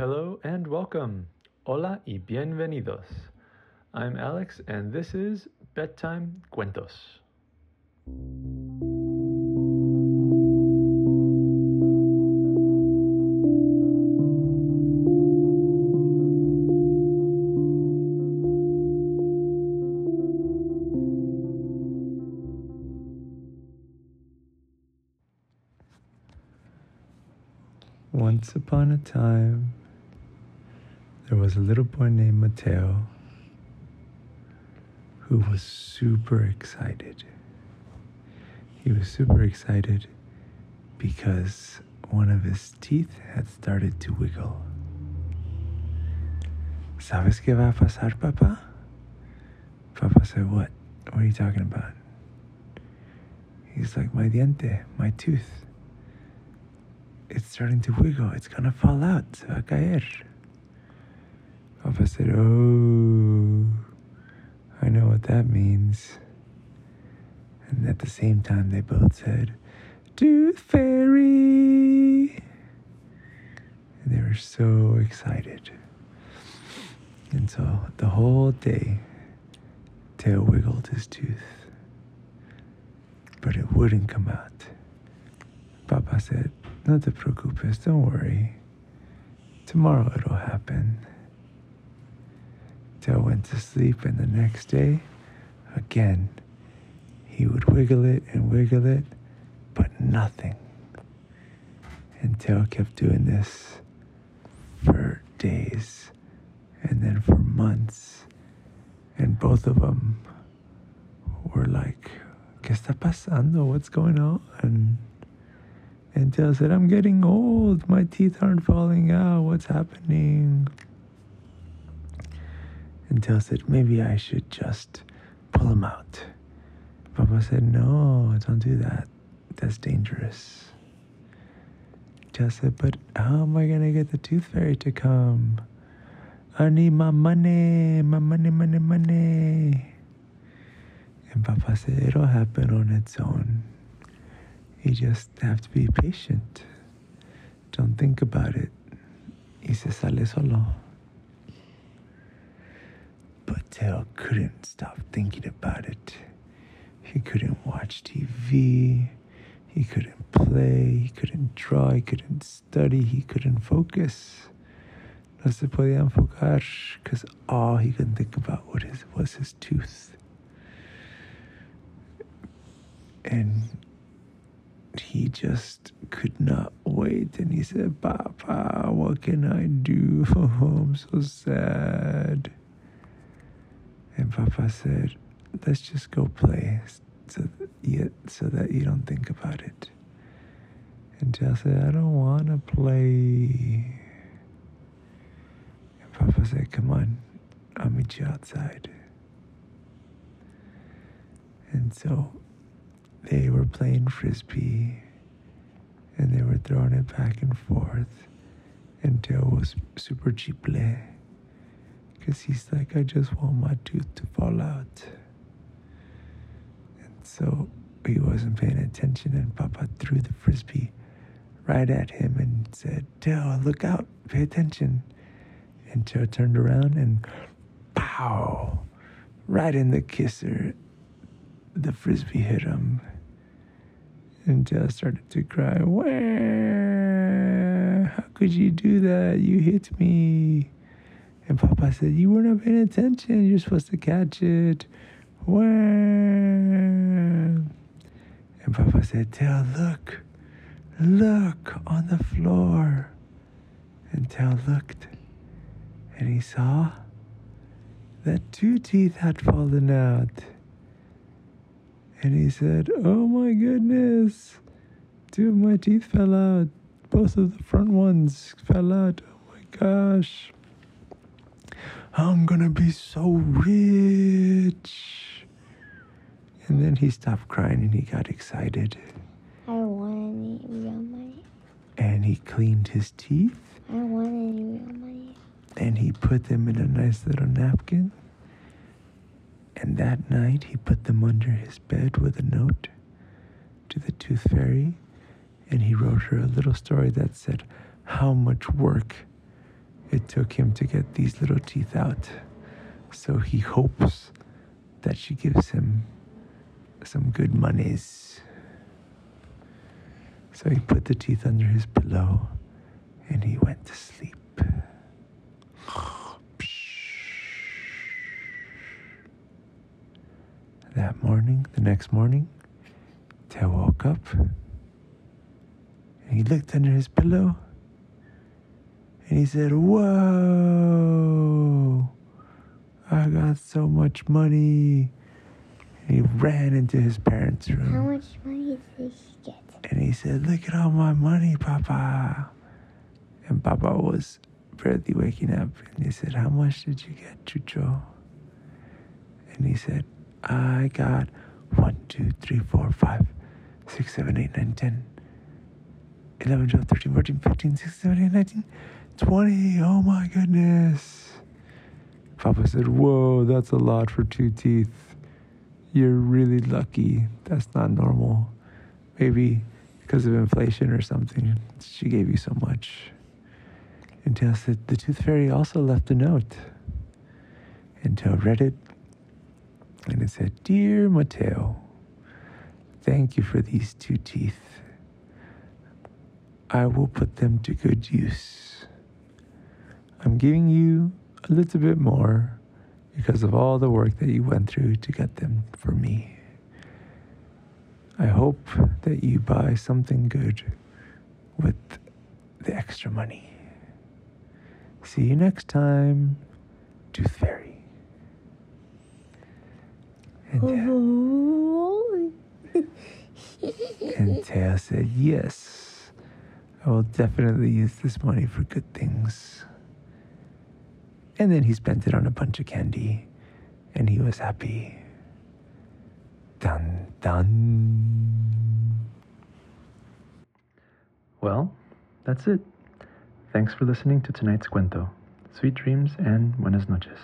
Hello and welcome. Hola y bienvenidos. I'm Alex and this is Bedtime Cuentos. Once upon a time, there was a little boy named Mateo who was super excited. He was super excited because one of his teeth had started to wiggle. ¿Sabes qué va a pasar, papá? Papa said, What? What are you talking about? He's like, My diente, my tooth. It's starting to wiggle. It's gonna fall out. Se va a caer. Papa said, Oh, I know what that means. And at the same time, they both said, Tooth Fairy. And they were so excited. And so the whole day, Teo wiggled his tooth, but it wouldn't come out. Papa said, No te preocupes, don't worry. Tomorrow it'll happen. Teo went to sleep, and the next day, again, he would wiggle it and wiggle it, but nothing. And Teo kept doing this for days and then for months. And both of them were like, ¿Qué está pasando? What's going on? And Teo said, I'm getting old. My teeth aren't falling out. What's happening? And Teo said, Maybe I should just pull them out. Papa said, No, don't do that. That's dangerous. Teo said, But how am I going to get the tooth fairy to come? I need my money, my money, money, money. And Papa said, It'll happen on its own. You just have to be patient. Don't think about it. Y se sale solo. Teo couldn't stop thinking about it. He couldn't watch TV. He couldn't play. He couldn't draw. He couldn't study. He couldn't focus. No se podía enfocar because all he could think about was his, was his tooth. And he just could not wait. And he said, Papa, what can I do? Oh, I'm so sad. Papa said, Let's just go play so that you, so that you don't think about it. And Jill said, I don't want to play. And Papa said, Come on, I'll meet you outside. And so they were playing frisbee and they were throwing it back and forth. And Teo was super chiple because he's like, I just want my tooth to fall out. And so he wasn't paying attention, and Papa threw the frisbee right at him and said, Teo, look out, pay attention. And Joe turned around and pow, right in the kisser. The frisbee hit him. And Teo started to cry. Where? How could you do that? You hit me. And Papa said, You were not paying attention. You're supposed to catch it. Wah! And Papa said, Teo, look. Look on the floor. And Teo looked. And he saw that two teeth had fallen out. And he said, Oh my goodness, two of my teeth fell out. Both of the front ones fell out. Oh my gosh. I'm gonna be so rich. And then he stopped crying and he got excited. I want any real money. And he cleaned his teeth I want any real money. and he put them in a nice little napkin. And that night he put them under his bed with a note to the tooth fairy. And he wrote her a little story that said how much work it took him to get these little teeth out. So he hopes that she gives him some good monies. So he put the teeth under his pillow and he went to sleep. That morning, the next morning, Teo woke up and he looked under his pillow and he said, Whoa, I got so much money. And he ran into his parents' room. How much money did he get? and he said, Look at all my money, Papa. And Papa was barely waking up and he said, How much did you get, Chucho? And he said, I got one, two, three, four, five, six, seven, eight, nine, ten, eleven, twelve, thirteen, fourteen, fifteen, sixteen, seventeen, nineteen, twenty. Oh my goodness. Papa said, Whoa, that's a lot for two teeth. You're really lucky. That's not normal. Maybe because of inflation or something, she gave you so much. And Teo said, The Tooth Fairy also left a note. And Teo read it, and it said, Dear Mateo, thank you for these two teeth. I will put them to good use. I'm giving you a little bit more because of all the work that you went through to get them for me. I hope that you buy something good with the extra money. See you next time, Tooth Fairy. And, uh, Oh. and Teo said, Yes, I will definitely use this money for good things. And then he spent it on a bunch of candy, and he was happy. Dun dun. Well, that's it. Thanks for listening to tonight's cuento. Sweet dreams and buenas noches.